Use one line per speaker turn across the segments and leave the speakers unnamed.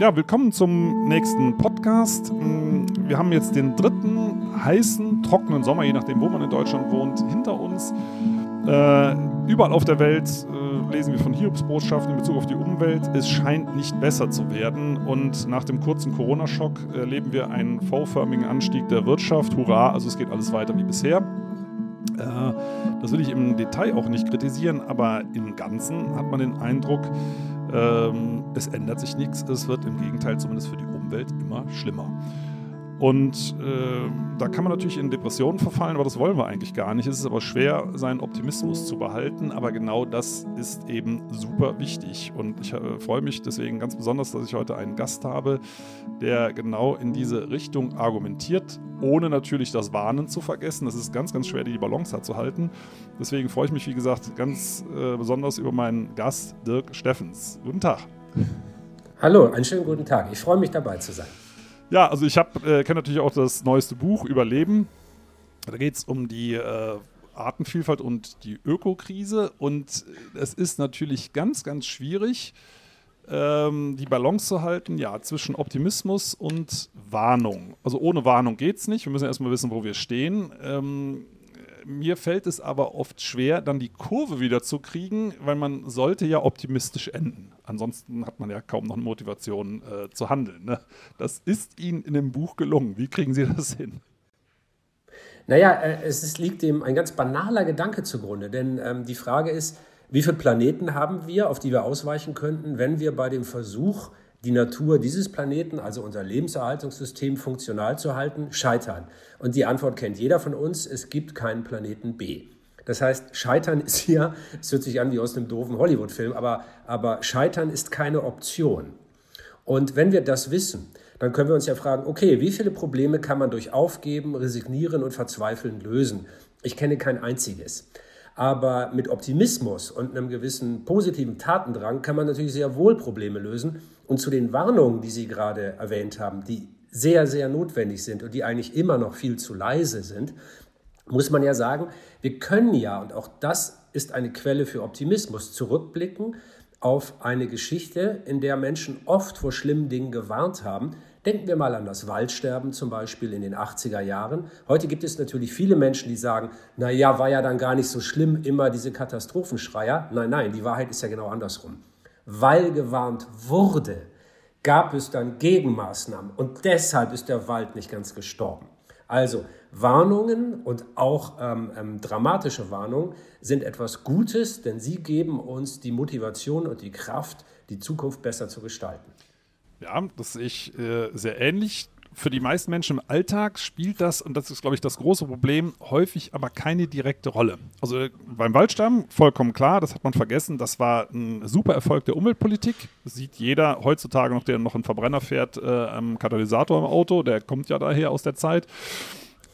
Ja, willkommen zum nächsten Podcast. Mm, wir haben jetzt den dritten heißen, trockenen Sommer, je nachdem, wo man in Deutschland wohnt, hinter uns. Äh, überall auf der Welt äh, lesen wir von Hiobsbotschaften in Bezug auf die Umwelt. Es scheint nicht besser zu werden. Und nach dem kurzen Corona-Schock erleben wir einen V-förmigen Anstieg der Wirtschaft. Hurra, also es geht alles weiter wie bisher. Äh, das will ich im Detail auch nicht kritisieren, aber im Ganzen hat man den Eindruck, ähm, es ändert sich nichts. Es wird im Gegenteil zumindest für die Umwelt immer schlimmer. Und äh, da kann man natürlich in Depressionen verfallen, aber das wollen wir eigentlich gar nicht. Es ist aber schwer, seinen Optimismus zu behalten, aber genau das ist eben super wichtig. Und ich äh, freue mich deswegen ganz besonders, dass ich heute einen Gast habe, der genau in diese Richtung argumentiert, ohne natürlich das Warnen zu vergessen. Das ist ganz, ganz schwer, die Balance da zu halten. Deswegen freue ich mich, wie gesagt, ganz äh, besonders über meinen Gast Dirk Steffens. Guten Tag.
Hallo, einen schönen guten Tag. Ich freue mich dabei zu sein.
Ja, also ich äh, kenne natürlich auch das neueste Buch Überleben. Da geht es um die äh, Artenvielfalt und die Ökokrise. Und es ist natürlich ganz, ganz schwierig, ähm, die Balance zu halten, ja, zwischen Optimismus und Warnung. Also ohne Warnung geht es nicht. Wir müssen erstmal wissen, wo wir stehen. Ähm, mir fällt es aber oft schwer, dann die Kurve wieder zu kriegen, weil man sollte ja optimistisch enden. Ansonsten hat man ja kaum noch eine Motivation äh, zu handeln. Ne? Das ist Ihnen in dem Buch gelungen. Wie kriegen Sie das hin?
Naja, äh, es ist, liegt dem ein ganz banaler Gedanke zugrunde, denn ähm, die Frage ist, wie viele Planeten haben wir, auf die wir ausweichen könnten, wenn wir bei dem Versuch, die Natur dieses Planeten, also unser Lebenserhaltungssystem, funktional zu halten, scheitern? Und die Antwort kennt jeder von uns, es gibt keinen Planeten B. Das heißt, Scheitern ist hier, es hört sich an wie aus einem doofen Hollywood-Film, aber, aber Scheitern ist keine Option. Und wenn wir das wissen, dann können wir uns ja fragen, okay, wie viele Probleme kann man durch Aufgeben, Resignieren und Verzweifeln lösen? Ich kenne kein einziges. Aber mit Optimismus und einem gewissen positiven Tatendrang kann man natürlich sehr wohl Probleme lösen. Und zu den Warnungen, die Sie gerade erwähnt haben, die sehr, sehr notwendig sind und die eigentlich immer noch viel zu leise sind, muss man ja sagen, wir können ja, und auch das ist eine Quelle für Optimismus, zurückblicken auf eine Geschichte, in der Menschen oft vor schlimmen Dingen gewarnt haben. Denken wir mal an das Waldsterben zum Beispiel in den 80er Jahren. Heute gibt es natürlich viele Menschen, die sagen, na ja, war ja dann gar nicht so schlimm, immer diese Katastrophenschreier. Nein, nein, die Wahrheit ist ja genau andersrum. Weil gewarnt wurde, gab es dann Gegenmaßnahmen und deshalb ist der Wald nicht ganz gestorben. Also Warnungen und auch ähm, ähm, dramatische Warnungen sind etwas Gutes, denn sie geben uns die Motivation und die Kraft, die Zukunft besser zu gestalten.
Ja, das sehe ich äh, sehr ähnlich. Für die meisten Menschen im Alltag spielt das, und das ist, glaube ich, das große Problem, häufig aber keine direkte Rolle. Also äh, beim Waldsterben, vollkommen klar, das hat man vergessen, das war ein super Erfolg der Umweltpolitik. Sieht jeder heutzutage noch, der noch einen Verbrenner fährt, äh, am Katalysator im Auto, der kommt ja daher aus der Zeit.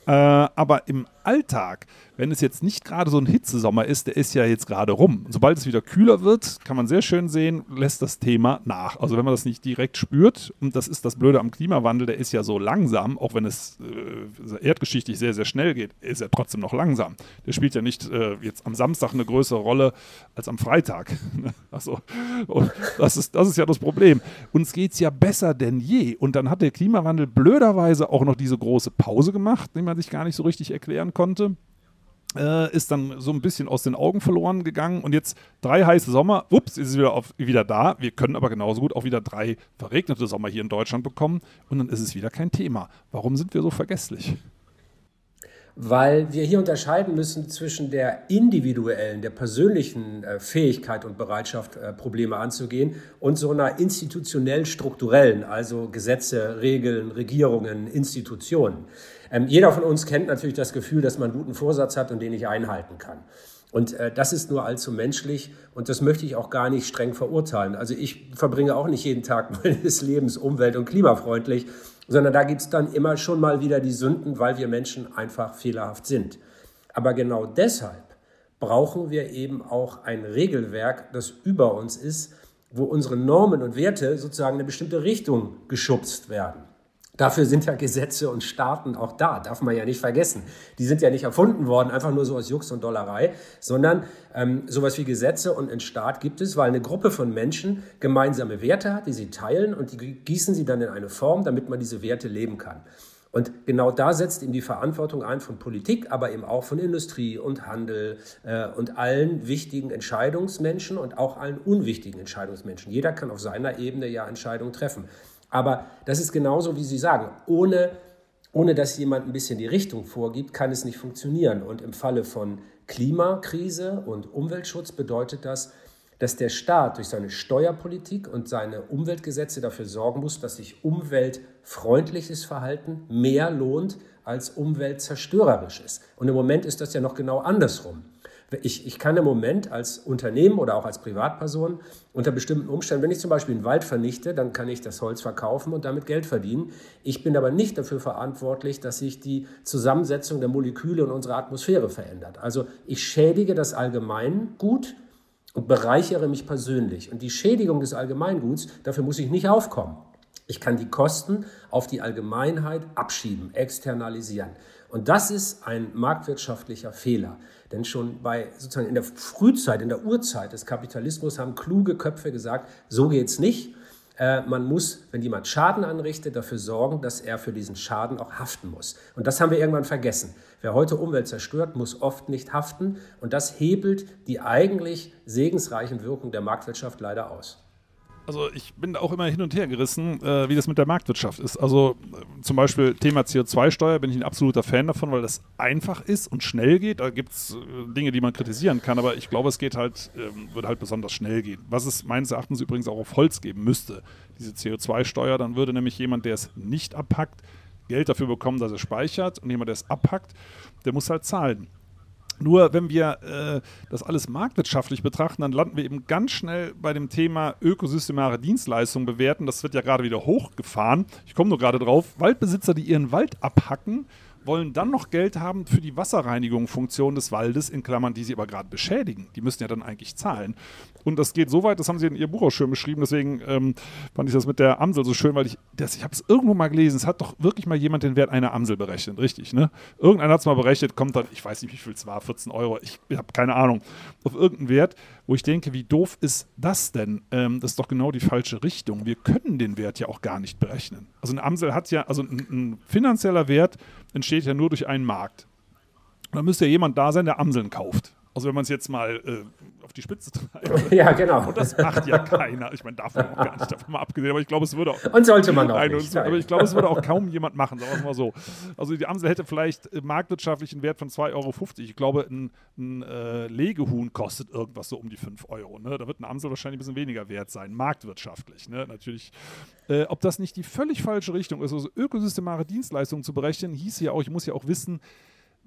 Äh, aber im Alltag wenn es jetzt nicht gerade so ein Hitzesommer ist, der ist ja jetzt gerade rum. Sobald es wieder kühler wird, kann man sehr schön sehen, lässt das Thema nach. Also wenn man das nicht direkt spürt, und das ist das Blöde am Klimawandel, der ist ja so langsam, auch wenn es äh, erdgeschichtlich sehr, sehr schnell geht, ist er trotzdem noch langsam. Der spielt ja nicht äh, jetzt am Samstag eine größere Rolle als am Freitag. also, das ist, das ist ja das Problem. Uns geht es ja besser denn je. Und dann hat der Klimawandel blöderweise auch noch diese große Pause gemacht, die man sich gar nicht so richtig erklären konnte äh, ist dann so ein bisschen aus den Augen verloren gegangen und jetzt drei heiße Sommer, ups, ist es wieder, auf, wieder da. Wir können aber genauso gut auch wieder drei verregnete Sommer hier in Deutschland bekommen und dann ist es wieder kein Thema. Warum sind wir so vergesslich?
weil wir hier unterscheiden müssen zwischen der individuellen, der persönlichen äh, Fähigkeit und Bereitschaft, äh, Probleme anzugehen und so einer institutionell strukturellen, also Gesetze, Regeln, Regierungen, Institutionen. Ähm, jeder von uns kennt natürlich das Gefühl, dass man einen guten Vorsatz hat und den nicht einhalten kann. Und äh, das ist nur allzu menschlich und das möchte ich auch gar nicht streng verurteilen. Also ich verbringe auch nicht jeden Tag meines Lebens umwelt- und klimafreundlich sondern da gibt es dann immer schon mal wieder die Sünden, weil wir Menschen einfach fehlerhaft sind. Aber genau deshalb brauchen wir eben auch ein Regelwerk, das über uns ist, wo unsere Normen und Werte sozusagen in eine bestimmte Richtung geschubst werden. Dafür sind ja Gesetze und Staaten auch da, darf man ja nicht vergessen. Die sind ja nicht erfunden worden, einfach nur so aus Jux und Dollerei, sondern ähm, sowas wie Gesetze und ein Staat gibt es, weil eine Gruppe von Menschen gemeinsame Werte hat, die sie teilen und die gießen sie dann in eine Form, damit man diese Werte leben kann. Und genau da setzt ihm die Verantwortung ein von Politik, aber eben auch von Industrie und Handel äh, und allen wichtigen Entscheidungsmenschen und auch allen unwichtigen Entscheidungsmenschen. Jeder kann auf seiner Ebene ja Entscheidungen treffen. Aber das ist genauso, wie Sie sagen, ohne, ohne dass jemand ein bisschen die Richtung vorgibt, kann es nicht funktionieren. Und im Falle von Klimakrise und Umweltschutz bedeutet das, dass der Staat durch seine Steuerpolitik und seine Umweltgesetze dafür sorgen muss, dass sich umweltfreundliches Verhalten mehr lohnt als umweltzerstörerisches. Und im Moment ist das ja noch genau andersrum. Ich, ich kann im Moment als Unternehmen oder auch als Privatperson unter bestimmten Umständen, wenn ich zum Beispiel einen Wald vernichte, dann kann ich das Holz verkaufen und damit Geld verdienen. Ich bin aber nicht dafür verantwortlich, dass sich die Zusammensetzung der Moleküle in unserer Atmosphäre verändert. Also ich schädige das Allgemeingut und bereichere mich persönlich. Und die Schädigung des Allgemeinguts, dafür muss ich nicht aufkommen. Ich kann die Kosten auf die Allgemeinheit abschieben, externalisieren. Und das ist ein marktwirtschaftlicher Fehler. Denn schon bei sozusagen in der Frühzeit, in der Urzeit des Kapitalismus haben kluge Köpfe gesagt, so geht's nicht. Äh, man muss, wenn jemand Schaden anrichtet, dafür sorgen, dass er für diesen Schaden auch haften muss. Und das haben wir irgendwann vergessen. Wer heute Umwelt zerstört, muss oft nicht haften. Und das hebelt die eigentlich segensreichen Wirkungen der Marktwirtschaft leider aus.
Also ich bin da auch immer hin und her gerissen, äh, wie das mit der Marktwirtschaft ist. Also äh, zum Beispiel Thema CO2-Steuer bin ich ein absoluter Fan davon, weil das einfach ist und schnell geht. Da gibt es äh, Dinge, die man kritisieren kann, aber ich glaube, es geht halt, ähm, würde halt besonders schnell gehen. Was es meines Erachtens übrigens auch auf Holz geben müsste, diese CO2-Steuer, dann würde nämlich jemand, der es nicht abpackt, Geld dafür bekommen, dass er speichert und jemand, der es abpackt, der muss halt zahlen. Nur wenn wir äh, das alles marktwirtschaftlich betrachten, dann landen wir eben ganz schnell bei dem Thema ökosystemare Dienstleistungen bewerten. Das wird ja gerade wieder hochgefahren. Ich komme nur gerade drauf. Waldbesitzer, die ihren Wald abhacken, wollen dann noch Geld haben für die Wasserreinigungsfunktion des Waldes, in Klammern, die sie aber gerade beschädigen. Die müssen ja dann eigentlich zahlen. Und das geht so weit, das haben sie in ihr Buch auch schön beschrieben, deswegen ähm, fand ich das mit der Amsel so schön, weil ich, das, ich habe es irgendwo mal gelesen, es hat doch wirklich mal jemand den Wert einer Amsel berechnet, richtig, ne? Irgendeiner hat es mal berechnet, kommt dann, ich weiß nicht, wie viel es war, 14 Euro, ich habe keine Ahnung, auf irgendeinen Wert, wo ich denke, wie doof ist das denn? Ähm, das ist doch genau die falsche Richtung. Wir können den Wert ja auch gar nicht berechnen. Also eine Amsel hat ja, also ein, ein finanzieller Wert entsteht ja nur durch einen Markt. Da müsste ja jemand da sein, der Amseln kauft. Also wenn man es jetzt mal äh, auf die Spitze treibt.
Ja, genau.
Und das macht ja keiner. Ich meine, davon auch gar nicht, davon mal abgesehen. Aber ich glaube, es würde auch.
Und sollte man auch nicht.
So, aber ich glaube, es würde auch kaum jemand machen, sagen wir mal so. Also die Amsel hätte vielleicht marktwirtschaftlichen Wert von 2,50 Euro. Ich glaube, ein, ein äh, Legehuhn kostet irgendwas so um die 5 Euro. Ne? Da wird eine Amsel wahrscheinlich ein bisschen weniger wert sein, marktwirtschaftlich. Ne? Natürlich. Äh, ob das nicht die völlig falsche Richtung ist, also ökosystemare Dienstleistungen zu berechnen, hieß ja auch, ich muss ja auch wissen,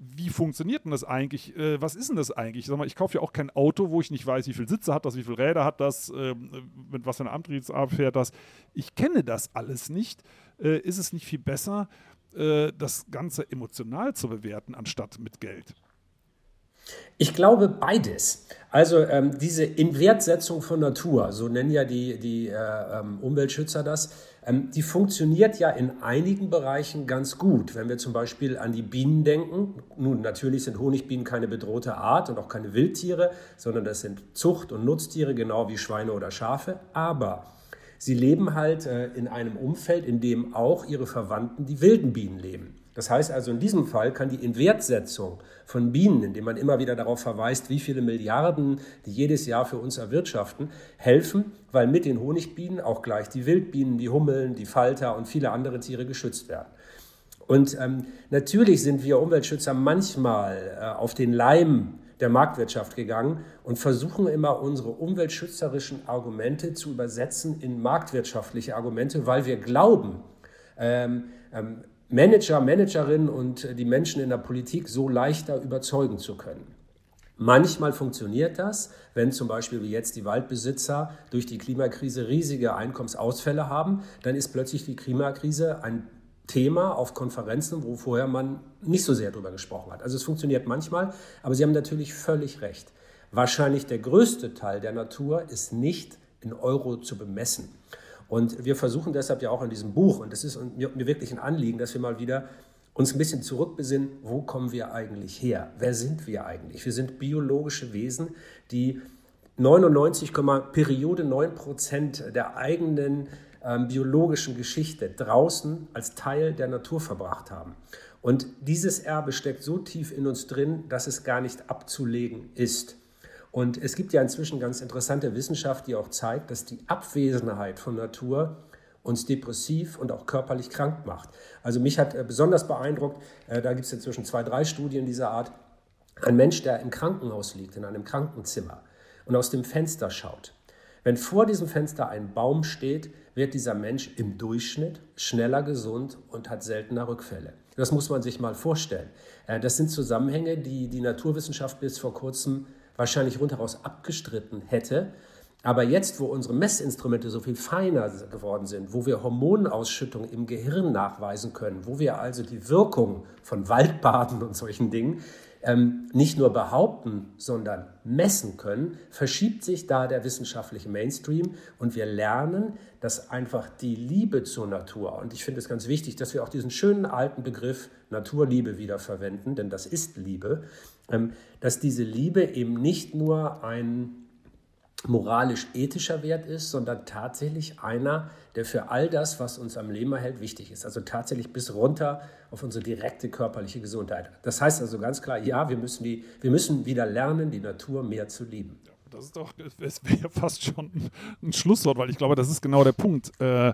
wie funktioniert denn das eigentlich? Äh, was ist denn das eigentlich? Sag mal, ich kaufe ja auch kein Auto, wo ich nicht weiß, wie viele Sitze hat das, wie viele Räder hat das, äh, mit was für einer Antriebsart fährt das. Ich kenne das alles nicht. Äh, ist es nicht viel besser, äh, das Ganze emotional zu bewerten, anstatt mit Geld?
Ich glaube beides. Also ähm, diese Inwertsetzung von Natur, so nennen ja die, die äh, ähm, Umweltschützer das, ähm, die funktioniert ja in einigen Bereichen ganz gut. Wenn wir zum Beispiel an die Bienen denken, nun natürlich sind Honigbienen keine bedrohte Art und auch keine Wildtiere, sondern das sind Zucht- und Nutztiere, genau wie Schweine oder Schafe, aber sie leben halt äh, in einem Umfeld, in dem auch ihre Verwandten, die wilden Bienen, leben. Das heißt also, in diesem Fall kann die Inwertsetzung von Bienen, indem man immer wieder darauf verweist, wie viele Milliarden die jedes Jahr für uns erwirtschaften, helfen, weil mit den Honigbienen auch gleich die Wildbienen, die Hummeln, die Falter und viele andere Tiere geschützt werden. Und ähm, natürlich sind wir Umweltschützer manchmal äh, auf den Leim der Marktwirtschaft gegangen und versuchen immer unsere umweltschützerischen Argumente zu übersetzen in marktwirtschaftliche Argumente, weil wir glauben, ähm, ähm, Manager, Managerinnen und die Menschen in der Politik so leichter überzeugen zu können. Manchmal funktioniert das, wenn zum Beispiel wie jetzt die Waldbesitzer durch die Klimakrise riesige Einkommensausfälle haben, dann ist plötzlich die Klimakrise ein Thema auf Konferenzen, wo vorher man nicht so sehr darüber gesprochen hat. Also es funktioniert manchmal, aber Sie haben natürlich völlig recht. Wahrscheinlich der größte Teil der Natur ist nicht in Euro zu bemessen. Und wir versuchen deshalb ja auch in diesem Buch, und das ist mir wirklich ein Anliegen, dass wir mal wieder uns ein bisschen zurückbesinnen, wo kommen wir eigentlich her? Wer sind wir eigentlich? Wir sind biologische Wesen, die 99, Periode 9 Prozent der eigenen ähm, biologischen Geschichte draußen als Teil der Natur verbracht haben. Und dieses Erbe steckt so tief in uns drin, dass es gar nicht abzulegen ist. Und es gibt ja inzwischen ganz interessante Wissenschaft, die auch zeigt, dass die Abwesenheit von Natur uns depressiv und auch körperlich krank macht. Also mich hat äh, besonders beeindruckt, äh, da gibt es inzwischen zwei, drei Studien dieser Art, ein Mensch, der im Krankenhaus liegt, in einem Krankenzimmer und aus dem Fenster schaut. Wenn vor diesem Fenster ein Baum steht, wird dieser Mensch im Durchschnitt schneller gesund und hat seltener Rückfälle. Das muss man sich mal vorstellen. Äh, das sind Zusammenhänge, die die Naturwissenschaft bis vor kurzem wahrscheinlich rundheraus abgestritten hätte. Aber jetzt, wo unsere Messinstrumente so viel feiner geworden sind, wo wir Hormonausschüttung im Gehirn nachweisen können, wo wir also die Wirkung von Waldbaden und solchen Dingen ähm, nicht nur behaupten, sondern messen können, verschiebt sich da der wissenschaftliche Mainstream und wir lernen, dass einfach die Liebe zur Natur, und ich finde es ganz wichtig, dass wir auch diesen schönen alten Begriff Naturliebe wieder verwenden, denn das ist Liebe, dass diese Liebe eben nicht nur ein moralisch-ethischer Wert ist, sondern tatsächlich einer, der für all das, was uns am Leben erhält, wichtig ist. Also tatsächlich bis runter auf unsere direkte körperliche Gesundheit. Das heißt also ganz klar, ja, wir müssen, die, wir müssen wieder lernen, die Natur mehr zu lieben.
Das ist doch, es fast schon ein Schlusswort, weil ich glaube, das ist genau der Punkt, äh,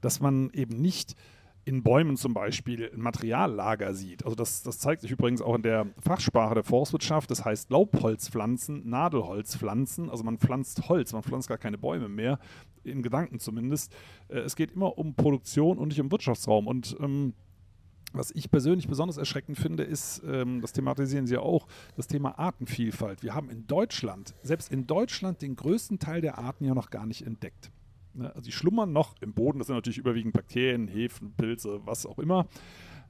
dass man eben nicht in Bäumen zum Beispiel ein Materiallager sieht. Also das, das zeigt sich übrigens auch in der Fachsprache der Forstwirtschaft. Das heißt Laubholzpflanzen, Nadelholzpflanzen. Also man pflanzt Holz, man pflanzt gar keine Bäume mehr, in Gedanken zumindest. Äh, es geht immer um Produktion und nicht um Wirtschaftsraum. Und ähm, was ich persönlich besonders erschreckend finde, ist, ähm, das thematisieren Sie ja auch, das Thema Artenvielfalt. Wir haben in Deutschland, selbst in Deutschland, den größten Teil der Arten ja noch gar nicht entdeckt. Ne? Also die schlummern noch im Boden, das sind natürlich überwiegend Bakterien, Hefen, Pilze, was auch immer.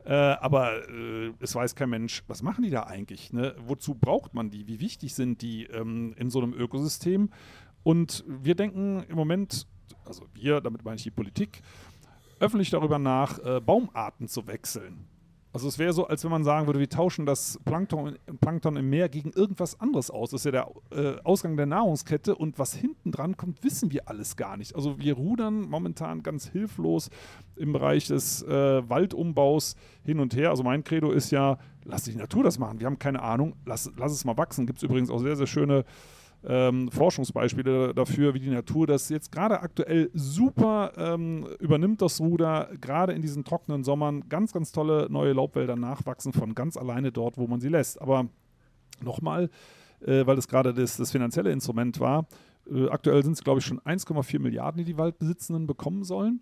Äh, aber äh, es weiß kein Mensch, was machen die da eigentlich? Ne? Wozu braucht man die? Wie wichtig sind die ähm, in so einem Ökosystem? Und wir denken im Moment, also wir, damit meine ich die Politik, öffentlich darüber nach, äh, Baumarten zu wechseln. Also es wäre so, als wenn man sagen würde, wir tauschen das Plankton, Plankton im Meer gegen irgendwas anderes aus. Das ist ja der äh, Ausgang der Nahrungskette und was hinten dran kommt, wissen wir alles gar nicht. Also wir rudern momentan ganz hilflos im Bereich des äh, Waldumbaus hin und her. Also mein Credo ist ja, lass die Natur das machen. Wir haben keine Ahnung, lass, lass es mal wachsen. Gibt es übrigens auch sehr, sehr schöne ähm, Forschungsbeispiele dafür, wie die Natur das jetzt gerade aktuell super ähm, übernimmt, das Ruder, gerade in diesen trockenen Sommern. Ganz, ganz tolle neue Laubwälder nachwachsen von ganz alleine dort, wo man sie lässt. Aber nochmal, äh, weil das gerade das, das finanzielle Instrument war, äh, aktuell sind es, glaube ich, schon 1,4 Milliarden, die die Waldbesitzenden bekommen sollen.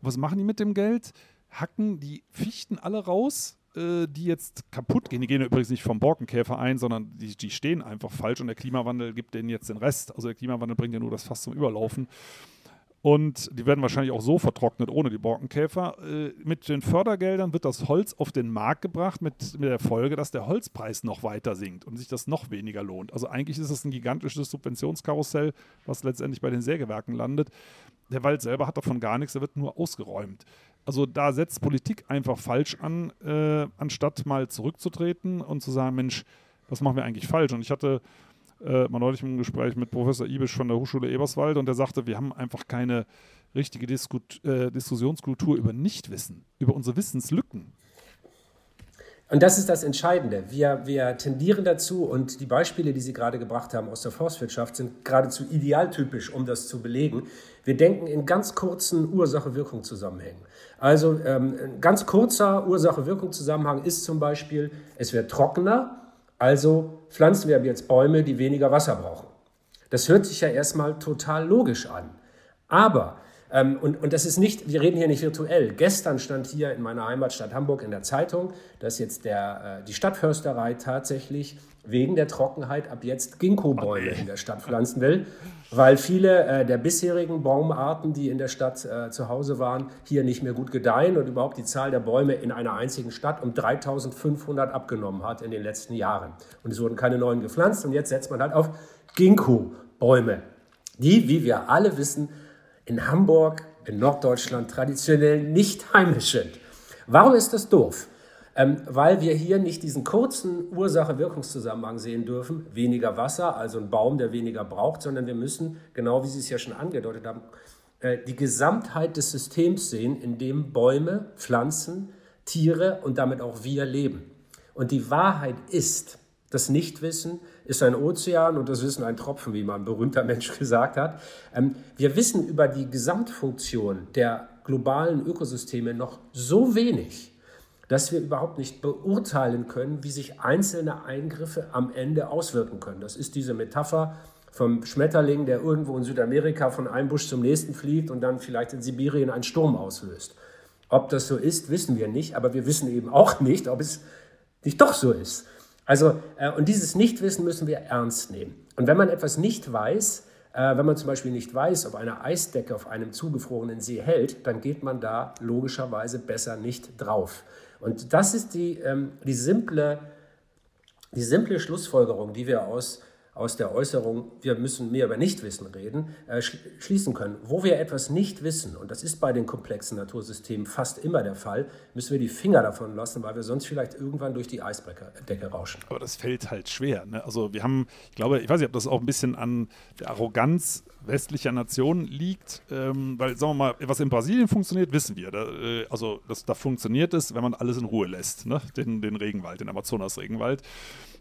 Was machen die mit dem Geld? Hacken die Fichten alle raus, äh, die jetzt kaputt gehen. Die gehen übrigens nicht vom Borkenkäfer ein, sondern die, die stehen einfach falsch und der Klimawandel gibt denen jetzt den Rest. Also der Klimawandel bringt ja nur das Fass zum Überlaufen. Und die werden wahrscheinlich auch so vertrocknet ohne die Borkenkäfer. Äh, mit den Fördergeldern wird das Holz auf den Markt gebracht, mit, mit, der Folge, dass der Holzpreis noch weiter sinkt und sich das noch weniger lohnt. Also eigentlich ist es ein gigantisches Subventionskarussell, was letztendlich bei den Sägewerken landet. Der Wald selber hat davon gar nichts, er wird nur ausgeräumt. Also da setzt Politik einfach falsch an, äh, anstatt mal zurückzutreten und zu sagen, Mensch, was machen wir eigentlich falsch? Und ich hatte äh, mal neulich ein Gespräch mit Professor Ibisch von der Hochschule Eberswald und der sagte, wir haben einfach keine richtige Disku äh, Diskussionskultur über Nichtwissen, über unsere Wissenslücken.
Und das ist das Entscheidende. Wir, wir tendieren dazu, und die Beispiele, die Sie gerade gebracht haben aus der Forstwirtschaft, sind geradezu idealtypisch, um das zu belegen. Wir denken in ganz kurzen Ursache-Wirkung-Zusammenhängen. Also ähm, ein ganz kurzer Ursache-Wirkung-Zusammenhang ist zum Beispiel, es wird trockener, also pflanzen wir jetzt Bäume, die weniger Wasser brauchen. Das hört sich ja erstmal total logisch an. Aber und, und das ist nicht, wir reden hier nicht virtuell. Gestern stand hier in meiner Heimatstadt Hamburg in der Zeitung, dass jetzt der, äh, die Stadtförsterei tatsächlich wegen der Trockenheit ab jetzt Ginkgo-Bäume in der Stadt pflanzen will, weil viele äh, der bisherigen Baumarten, die in der Stadt äh, zu Hause waren, hier nicht mehr gut gedeihen und überhaupt die Zahl der Bäume in einer einzigen Stadt um 3500 abgenommen hat in den letzten Jahren. Und es wurden keine neuen gepflanzt und jetzt setzt man halt auf Ginkgo-Bäume, die, wie wir alle wissen, in Hamburg, in Norddeutschland traditionell nicht heimisch sind. Warum ist das doof? Ähm, weil wir hier nicht diesen kurzen Ursache-Wirkungszusammenhang sehen dürfen, weniger Wasser, also ein Baum, der weniger braucht, sondern wir müssen, genau wie Sie es ja schon angedeutet haben, äh, die Gesamtheit des Systems sehen, in dem Bäume, Pflanzen, Tiere und damit auch wir leben. Und die Wahrheit ist, das Nichtwissen ist ein Ozean und das Wissen ein Tropfen, wie mal ein berühmter Mensch gesagt hat. Ähm, wir wissen über die Gesamtfunktion der globalen Ökosysteme noch so wenig, dass wir überhaupt nicht beurteilen können, wie sich einzelne Eingriffe am Ende auswirken können. Das ist diese Metapher vom Schmetterling, der irgendwo in Südamerika von einem Busch zum nächsten fliegt und dann vielleicht in Sibirien einen Sturm auslöst. Ob das so ist, wissen wir nicht, aber wir wissen eben auch nicht, ob es nicht doch so ist. Also, äh, und dieses Nichtwissen müssen wir ernst nehmen. Und wenn man etwas nicht weiß, äh, wenn man zum Beispiel nicht weiß, ob eine Eisdecke auf einem zugefrorenen See hält, dann geht man da logischerweise besser nicht drauf. Und das ist die, ähm, die, simple, die simple Schlussfolgerung, die wir aus aus der Äußerung, wir müssen mehr über Nichtwissen reden, äh, schließen können. Wo wir etwas nicht wissen, und das ist bei den komplexen Natursystemen fast immer der Fall, müssen wir die Finger davon lassen, weil wir sonst vielleicht irgendwann durch die Eisdecke rauschen.
Aber das fällt halt schwer. Ne? Also wir haben, ich glaube, ich weiß nicht, ob das auch ein bisschen an der Arroganz westlicher Nationen liegt, ähm, weil, sagen wir mal, was in Brasilien funktioniert, wissen wir. Da, äh, also das, da funktioniert es, wenn man alles in Ruhe lässt, ne? den, den Regenwald, den Amazonas-Regenwald.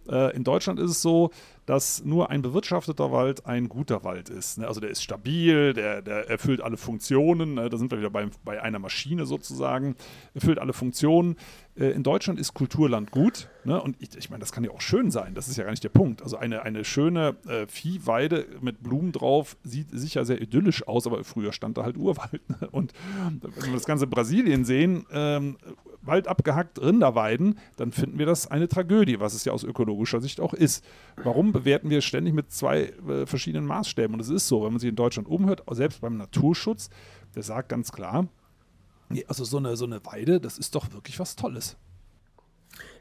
Äh, in Deutschland ist es so, dass nur ein bewirtschafteter Wald ein guter Wald ist. Ne? Also der ist stabil, der, der erfüllt alle Funktionen. Ne? Da sind wir wieder bei, bei einer Maschine sozusagen, erfüllt alle Funktionen. Äh, in Deutschland ist Kulturland gut. Ne? Und ich, ich meine, das kann ja auch schön sein. Das ist ja gar nicht der Punkt. Also eine, eine schöne äh, Viehweide mit Blumen drauf sieht sicher sehr idyllisch aus, aber früher stand da halt Urwald. Ne? Und wenn wir das ganze Brasilien sehen, ähm, Wald abgehackt, Rinder weiden, dann finden wir das eine Tragödie, was es ja aus ökologischer Sicht auch ist. Warum bewerten wir ständig mit zwei äh, verschiedenen Maßstäben? Und es ist so, wenn man sich in Deutschland umhört, selbst beim Naturschutz, der sagt ganz klar, also so eine, so eine Weide, das ist doch wirklich was Tolles.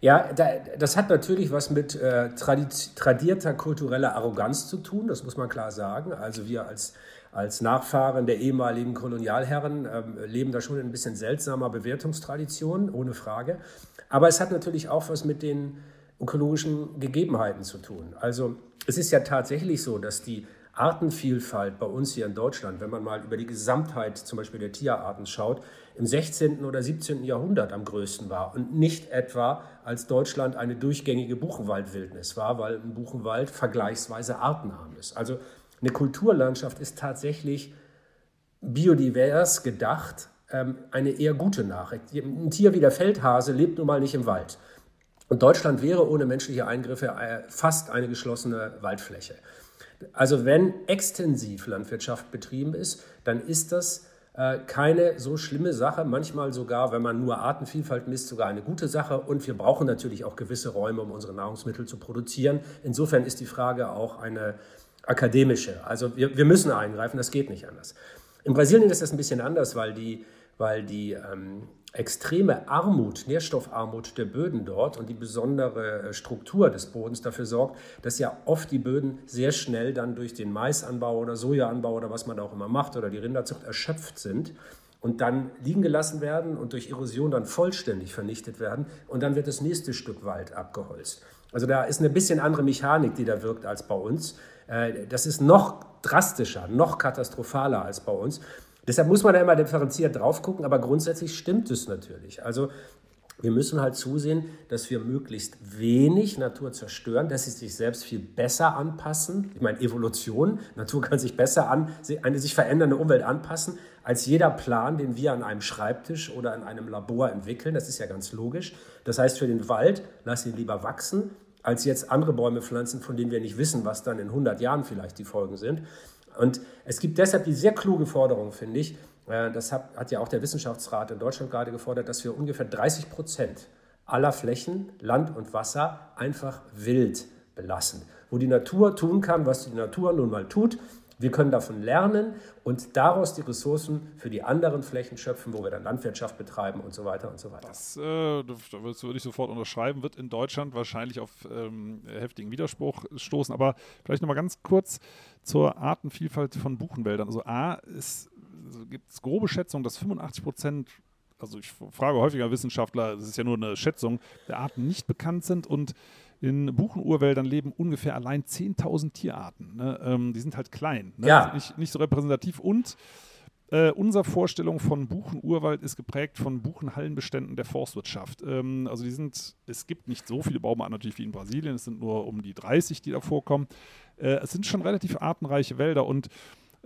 Ja, das hat natürlich was mit äh, tradierter kultureller Arroganz zu tun, das muss man klar sagen. Also wir als als Nachfahren der ehemaligen Kolonialherren ähm, leben da schon in ein bisschen seltsamer Bewertungstradition, ohne Frage. Aber es hat natürlich auch was mit den ökologischen Gegebenheiten zu tun. Also es ist ja tatsächlich so, dass die Artenvielfalt bei uns hier in Deutschland, wenn man mal über die Gesamtheit zum Beispiel der Tierarten schaut, im 16. oder 17. Jahrhundert am größten war und nicht etwa als Deutschland eine durchgängige Buchenwaldwildnis war, weil ein Buchenwald vergleichsweise artenarm ist. Also eine Kulturlandschaft ist tatsächlich biodivers gedacht, ähm, eine eher gute Nachricht. Ein Tier wie der Feldhase lebt nun mal nicht im Wald. Und Deutschland wäre ohne menschliche Eingriffe äh, fast eine geschlossene Waldfläche. Also wenn extensiv Landwirtschaft betrieben ist, dann ist das äh, keine so schlimme Sache, manchmal sogar, wenn man nur Artenvielfalt misst, sogar eine gute Sache. Und wir brauchen natürlich auch gewisse Räume, um unsere Nahrungsmittel zu produzieren. Insofern ist die Frage auch eine akademische. Also wir, wir müssen eingreifen, das geht nicht anders. In Brasilien ist das ein bisschen anders, weil die, weil die ähm, extreme Armut, Nährstoffarmut der Böden dort und die besondere äh, Struktur des Bodens dafür sorgt, dass ja oft die Böden sehr schnell dann durch den Maisanbau oder Sojaanbau oder was man auch immer macht oder die Rinderzucht erschöpft sind und dann liegen gelassen werden und durch Erosion dann vollständig vernichtet werden und dann wird das nächste Stück Wald abgeholzt. Also da ist eine bisschen andere Mechanik, die da wirkt als bei uns. Äh, das ist noch drastischer, noch katastrophaler als bei uns. Deshalb muss man da immer differenziert drauf gucken, aber grundsätzlich stimmt es natürlich. Also wir müssen halt zusehen, dass wir möglichst wenig Natur zerstören, dass sie sich selbst viel besser anpassen. Ich meine, Evolution, Natur kann sich besser an eine sich verändernde Umwelt anpassen, als jeder Plan, den wir an einem Schreibtisch oder in einem Labor entwickeln. Das ist ja ganz logisch. Das heißt, für den Wald, lass ihn lieber wachsen, als jetzt andere Bäume pflanzen, von denen wir nicht wissen, was dann in 100 Jahren vielleicht die Folgen sind. Und es gibt deshalb die sehr kluge Forderung, finde ich, äh, das hat, hat ja auch der Wissenschaftsrat in Deutschland gerade gefordert, dass wir ungefähr 30 Prozent aller Flächen, Land und Wasser einfach wild belassen. Wo die Natur tun kann, was die Natur nun mal tut, wir können davon lernen und daraus die Ressourcen für die anderen Flächen schöpfen, wo wir dann Landwirtschaft betreiben und so weiter und so weiter.
Das äh, würde ich sofort unterschreiben, wird in Deutschland wahrscheinlich auf ähm, heftigen Widerspruch stoßen. Aber vielleicht nochmal ganz kurz zur Artenvielfalt von Buchenwäldern. Also A ist gibt es grobe Schätzungen, dass 85 Prozent also ich frage häufiger Wissenschaftler, das ist ja nur eine Schätzung, der Arten nicht bekannt sind und in Buchenurwäldern leben ungefähr allein 10.000 Tierarten. Ne? Ähm, die sind halt klein, ne?
ja.
nicht, nicht so repräsentativ und äh, unsere Vorstellung von Buchenurwald ist geprägt von Buchenhallenbeständen der Forstwirtschaft. Ähm, also die sind, es gibt nicht so viele Baumarten natürlich wie in Brasilien, es sind nur um die 30, die da vorkommen. Äh, es sind schon relativ artenreiche Wälder und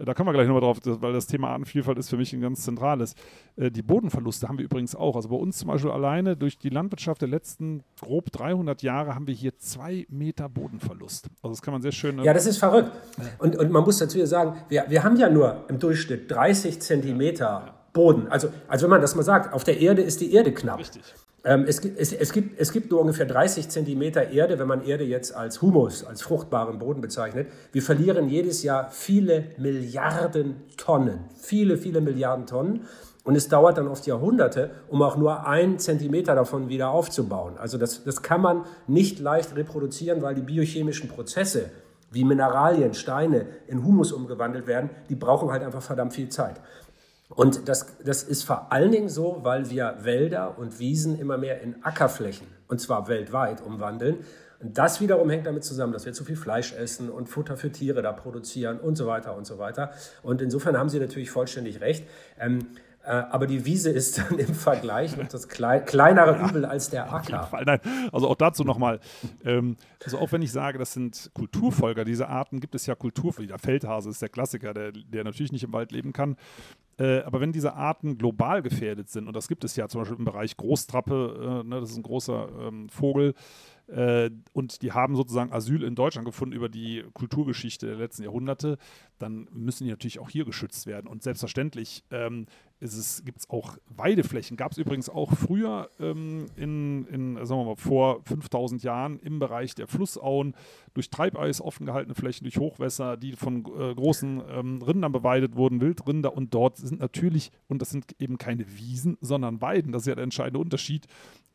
da kommen wir gleich nochmal drauf, weil das Thema Artenvielfalt ist für mich ein ganz zentrales. Äh, die Bodenverluste haben wir übrigens auch. Also bei uns zum Beispiel alleine durch die Landwirtschaft der letzten grob 300 Jahre haben wir hier zwei Meter Bodenverlust. Also das kann man sehr schön.
Ja, das ist verrückt. Und, und man muss dazu sagen, wir, wir haben ja nur im Durchschnitt 30 Zentimeter Boden. Also, also wenn man das mal sagt, auf der Erde ist die Erde knapp. Richtig. Ähm, es, es, es, gibt, es gibt nur ungefähr 30 Zentimeter Erde, wenn man Erde jetzt als Humus, als fruchtbaren Boden bezeichnet. Wir verlieren jedes Jahr viele Milliarden Tonnen, viele, viele Milliarden Tonnen. Und es dauert dann oft Jahrhunderte, um auch nur einen Zentimeter davon wieder aufzubauen. Also das, das kann man nicht leicht reproduzieren, weil die biochemischen Prozesse, wie Mineralien, Steine in Humus umgewandelt werden, die brauchen halt einfach verdammt viel Zeit. Und das, das ist vor allen Dingen so, weil wir Wälder und Wiesen immer mehr in Ackerflächen, und zwar weltweit, umwandeln. Und das wiederum hängt damit zusammen, dass wir zu viel Fleisch essen und Futter für Tiere da produzieren und so weiter und so weiter. Und insofern haben Sie natürlich vollständig recht. Ähm, äh, aber die Wiese ist dann im Vergleich noch das klei kleinere Übel als der Acker.
Auf jeden Fall. Nein, also auch dazu nochmal. Ähm, also auch wenn ich sage, das sind Kulturfolger dieser Arten, gibt es ja Kulturfolger. Der Feldhase ist der Klassiker, der, der natürlich nicht im Wald leben kann. Äh, aber wenn diese Arten global gefährdet sind, und das gibt es ja zum Beispiel im Bereich Großtrappe, äh, ne, das ist ein großer ähm, Vogel, äh, und die haben sozusagen Asyl in Deutschland gefunden über die Kulturgeschichte der letzten Jahrhunderte, dann müssen die natürlich auch hier geschützt werden. Und selbstverständlich ähm, gibt es auch Weideflächen. Gab es übrigens auch früher ähm, in, in, sagen wir mal, vor 5000 Jahren im Bereich der Flussauen durch Treibeis offen gehaltene Flächen, durch Hochwässer, die von äh, großen ähm, Rindern beweidet wurden, Wildrinder. Und dort sind natürlich, und das sind eben keine Wiesen, sondern Weiden. Das ist ja der entscheidende Unterschied.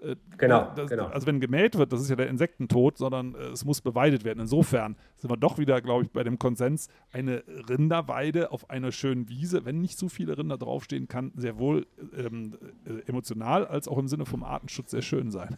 Äh, genau,
das,
genau.
Also wenn gemäht wird, das ist ja der Insektentod, sondern äh, es muss beweidet werden. Insofern sind wir doch wieder, glaube ich, bei dem Konsens, eine Rinderweide auf einer schönen Wiese, wenn nicht so viele Rinder draufstehen, kann sehr wohl ähm, äh, emotional als auch im Sinne vom Artenschutz sehr schön sein.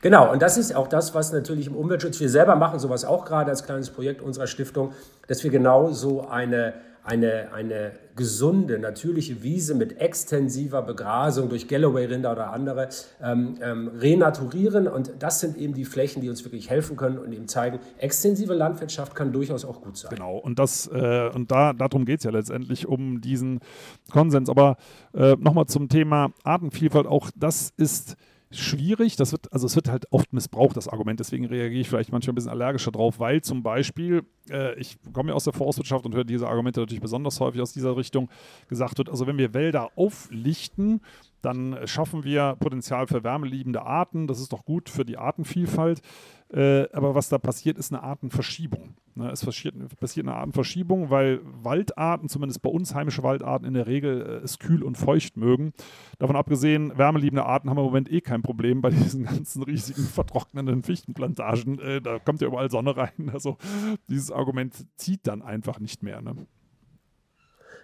Genau, und das ist auch das, was natürlich im Umweltschutz, wir selber machen sowas auch gerade als kleines Projekt unserer Stiftung, dass wir genau so eine eine, eine gesunde, natürliche Wiese mit extensiver Begrasung durch Galloway-Rinder oder andere ähm, ähm, renaturieren. Und das sind eben die Flächen, die uns wirklich helfen können und eben zeigen, extensive Landwirtschaft kann durchaus auch gut sein.
Genau, und, das, äh, und da, darum geht es ja letztendlich um diesen Konsens. Aber äh, nochmal zum Thema Artenvielfalt, auch das ist schwierig. Das wird, also es wird halt oft missbraucht, das Argument. Deswegen reagiere ich vielleicht manchmal ein bisschen allergischer drauf, weil zum Beispiel, äh, ich komme ja aus der Forstwirtschaft und höre diese Argumente natürlich besonders häufig aus dieser Richtung, gesagt wird, also wenn wir Wälder auflichten, dann schaffen wir Potenzial für wärmeliebende Arten. Das ist doch gut für die Artenvielfalt. Äh, aber was da passiert, ist eine Artenverschiebung. Ne, es passiert, passiert, eine Artenverschiebung, weil Waldarten, zumindest bei uns heimische Waldarten, in der Regel äh, es kühl und feucht mögen. Davon abgesehen, wärmeliebende Arten haben im Moment eh kein Problem bei diesen ganzen riesigen vertrocknenden Fichtenplantagen. Äh, da kommt ja überall Sonne rein. Also dieses Argument zieht dann einfach nicht mehr. Ne?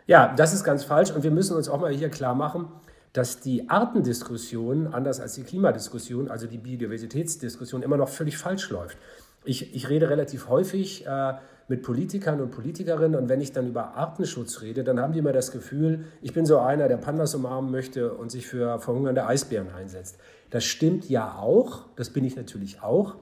Ja, das ist ganz falsch und wir müssen uns auch mal hier klar machen, dass die Artendiskussion, anders als die Klimadiskussion, also die Biodiversitätsdiskussion, immer noch völlig falsch läuft. Ich, ich rede relativ häufig äh, mit Politikern und Politikerinnen und wenn ich dann über Artenschutz rede, dann haben die immer das Gefühl, ich bin so einer, der Pandas umarmen möchte und sich für verhungernde Eisbären einsetzt. Das stimmt ja auch, das bin ich natürlich auch,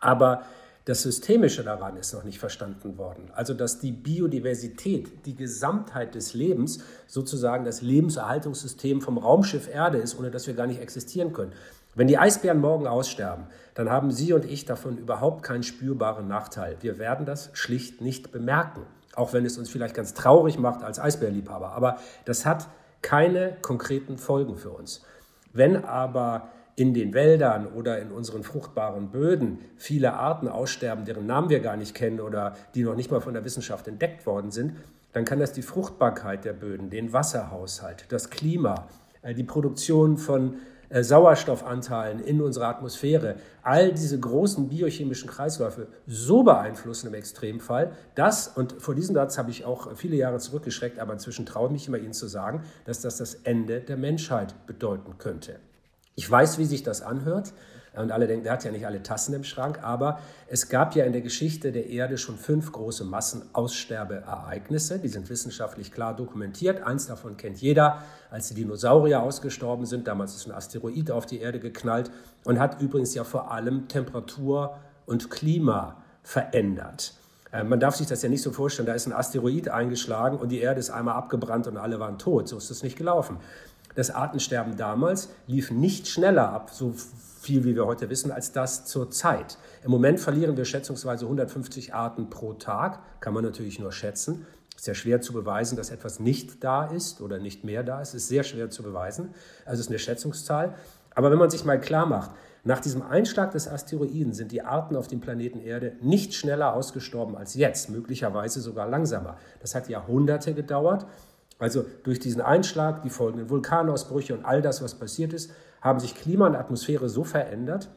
aber das Systemische daran ist noch nicht verstanden worden. Also, dass die Biodiversität, die Gesamtheit des Lebens, sozusagen das Lebenserhaltungssystem vom Raumschiff Erde ist, ohne dass wir gar nicht existieren können. Wenn die Eisbären morgen aussterben, dann haben Sie und ich davon überhaupt keinen spürbaren Nachteil. Wir werden das schlicht nicht bemerken, auch wenn es uns vielleicht ganz traurig macht als Eisbärliebhaber. Aber das hat keine konkreten Folgen für uns. Wenn aber in den Wäldern oder in unseren fruchtbaren Böden viele Arten aussterben, deren Namen wir gar nicht kennen oder die noch nicht mal von der Wissenschaft entdeckt worden sind, dann kann das die Fruchtbarkeit der Böden, den Wasserhaushalt, das Klima, äh, die Produktion von äh, Sauerstoffanteilen in unserer Atmosphäre all diese großen biochemischen Kreisläufe so beeinflussen im Extremfall, dass, und vor diesem Satz habe ich auch viele Jahre zurückgeschreckt, aber inzwischen traue ich mich immer Ihnen zu sagen, dass das das Ende der Menschheit bedeuten könnte. Ich weiß, wie sich das anhört. Und alle denken, der hat ja nicht alle Tassen im Schrank, aber es gab ja in der Geschichte der Erde schon fünf große Massenaussterbeereignisse. Die sind wissenschaftlich klar dokumentiert. Eins davon kennt jeder, als die Dinosaurier ausgestorben sind. Damals ist ein Asteroid auf die Erde geknallt und hat übrigens ja vor allem Temperatur und Klima verändert. Äh, man darf sich das ja nicht so vorstellen, da ist ein Asteroid eingeschlagen und die Erde ist einmal abgebrannt und alle waren tot. So ist es nicht gelaufen. Das Artensterben damals lief nicht schneller ab, so viel wie wir heute wissen, als das zur Zeit. Im Moment verlieren wir schätzungsweise 150 Arten pro Tag, kann man natürlich nur schätzen. Ist sehr schwer zu beweisen, dass etwas nicht da ist oder nicht mehr da ist. Ist sehr schwer zu beweisen. Also es ist eine Schätzungszahl. Aber wenn man sich mal klar macht, nach diesem Einschlag des Asteroiden sind die Arten auf dem Planeten Erde nicht schneller ausgestorben als jetzt, möglicherweise sogar langsamer. Das hat Jahrhunderte gedauert. Also durch diesen Einschlag, die folgenden Vulkanausbrüche und all das, was passiert ist, haben sich Klima und Atmosphäre so verändert,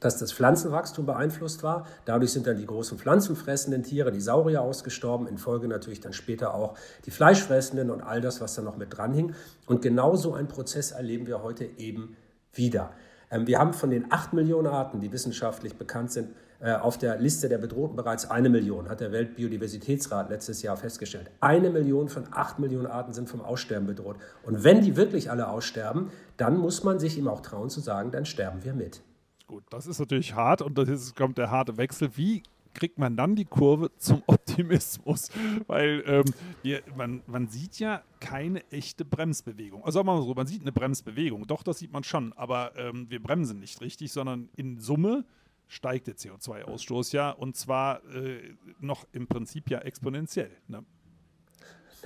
dass das Pflanzenwachstum beeinflusst war. Dadurch sind dann die großen pflanzenfressenden Tiere, die Saurier, ausgestorben. In Folge natürlich dann später auch die fleischfressenden und all das, was da noch mit dran hing. Und genau so einen Prozess erleben wir heute eben wieder. Ähm, wir haben von den acht Millionen Arten, die wissenschaftlich bekannt sind, auf der Liste der Bedrohten bereits eine Million, hat der Weltbiodiversitätsrat letztes Jahr festgestellt. Eine Million von acht Millionen Arten sind vom Aussterben bedroht. Und wenn die wirklich alle aussterben, dann muss man sich ihm auch trauen zu sagen, dann sterben wir mit.
Gut, das ist natürlich hart und das kommt der harte Wechsel. Wie kriegt man dann die Kurve zum Optimismus? Weil ähm, wir, man, man, sieht ja keine echte Bremsbewegung. Also sagen wir mal so, man sieht eine Bremsbewegung, doch, das sieht man schon, aber ähm, wir bremsen nicht richtig, sondern in Summe steigt der CO2-Ausstoß ja und zwar äh, noch im Prinzip ja exponentiell. Ne?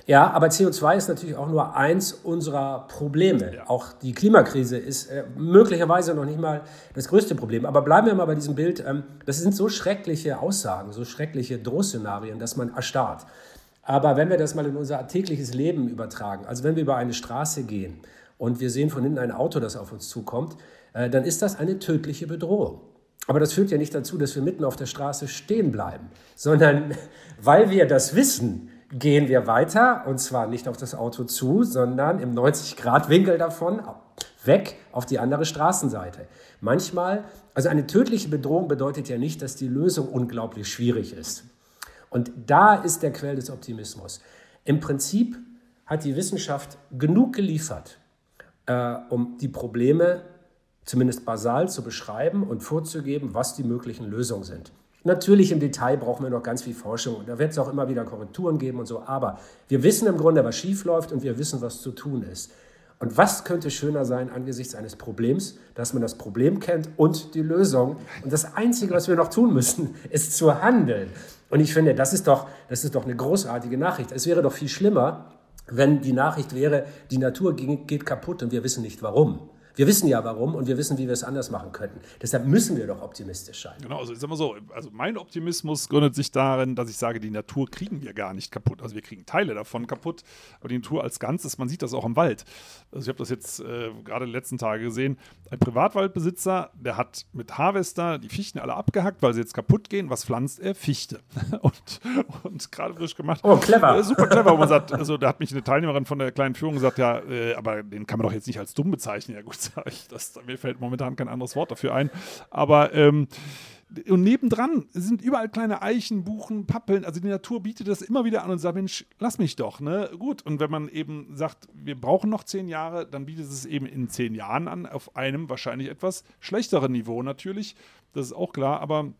Ja, aber CO2 ist natürlich auch nur eins unserer Probleme. Ja. Auch die Klimakrise ist äh, möglicherweise noch nicht mal das größte Problem. Aber bleiben wir mal bei diesem Bild. Ähm, das sind so schreckliche Aussagen, so schreckliche Drohszenarien, dass man erstarrt. Aber wenn wir das mal in unser tägliches Leben übertragen, also wenn wir über eine Straße gehen und wir sehen von hinten ein Auto, das auf uns zukommt, äh, dann ist das eine tödliche Bedrohung. Aber das führt ja nicht dazu, dass wir mitten auf der Straße stehen bleiben, sondern weil wir das wissen, gehen wir weiter und zwar nicht auf das Auto zu, sondern im 90-Grad-Winkel davon weg auf die andere Straßenseite. Manchmal, also eine tödliche Bedrohung bedeutet ja nicht, dass die Lösung unglaublich schwierig ist. Und da ist der Quell des Optimismus. Im Prinzip hat die Wissenschaft genug geliefert, äh, um die Probleme zumindest basal zu beschreiben und vorzugeben, was die möglichen Lösungen sind. Natürlich im Detail brauchen wir noch ganz viel Forschung und da wird es auch immer wieder Korrekturen geben und so, aber wir wissen im Grunde, was schief läuft und wir wissen, was zu tun ist. Und was könnte schöner sein angesichts eines Problems, dass man das Problem kennt und die Lösung? Und das Einzige, was wir noch tun müssen, ist zu handeln. Und ich finde, das ist doch, das ist doch eine großartige Nachricht. Es wäre doch viel schlimmer, wenn die Nachricht wäre, die Natur geht kaputt und wir wissen nicht warum. Wir wissen ja warum und wir wissen, wie wir es anders machen könnten. Deshalb müssen wir doch optimistisch sein.
Genau, also ich sag mal so, also mein Optimismus gründet sich darin, dass ich sage, die Natur kriegen wir gar nicht kaputt. Also wir kriegen Teile davon kaputt, aber die Natur als Ganzes, man sieht das auch im Wald. Also ich habe das jetzt äh, gerade in den letzten Tagen gesehen. Ein Privatwaldbesitzer, der hat mit Harvester die Fichten alle abgehackt, weil sie jetzt kaputt gehen. Was pflanzt er? Fichte. und, und gerade frisch gemacht.
Oh, clever.
Äh, super clever. Man sagt, also da hat mich eine Teilnehmerin von der kleinen Führung gesagt, ja, äh, aber den kann man doch jetzt nicht als dumm bezeichnen. Ja gut, sage ich. Das, mir fällt momentan kein anderes Wort dafür ein. Aber ähm, und nebendran sind überall kleine Eichen, Buchen, Pappeln. Also die Natur bietet das immer wieder an und sagt, Mensch, lass mich doch. Ne? Gut, und wenn man eben sagt, wir brauchen noch zehn Jahre, dann bietet es eben in zehn Jahren an, auf einem wahrscheinlich etwas schlechteren Niveau natürlich. Das ist auch klar, aber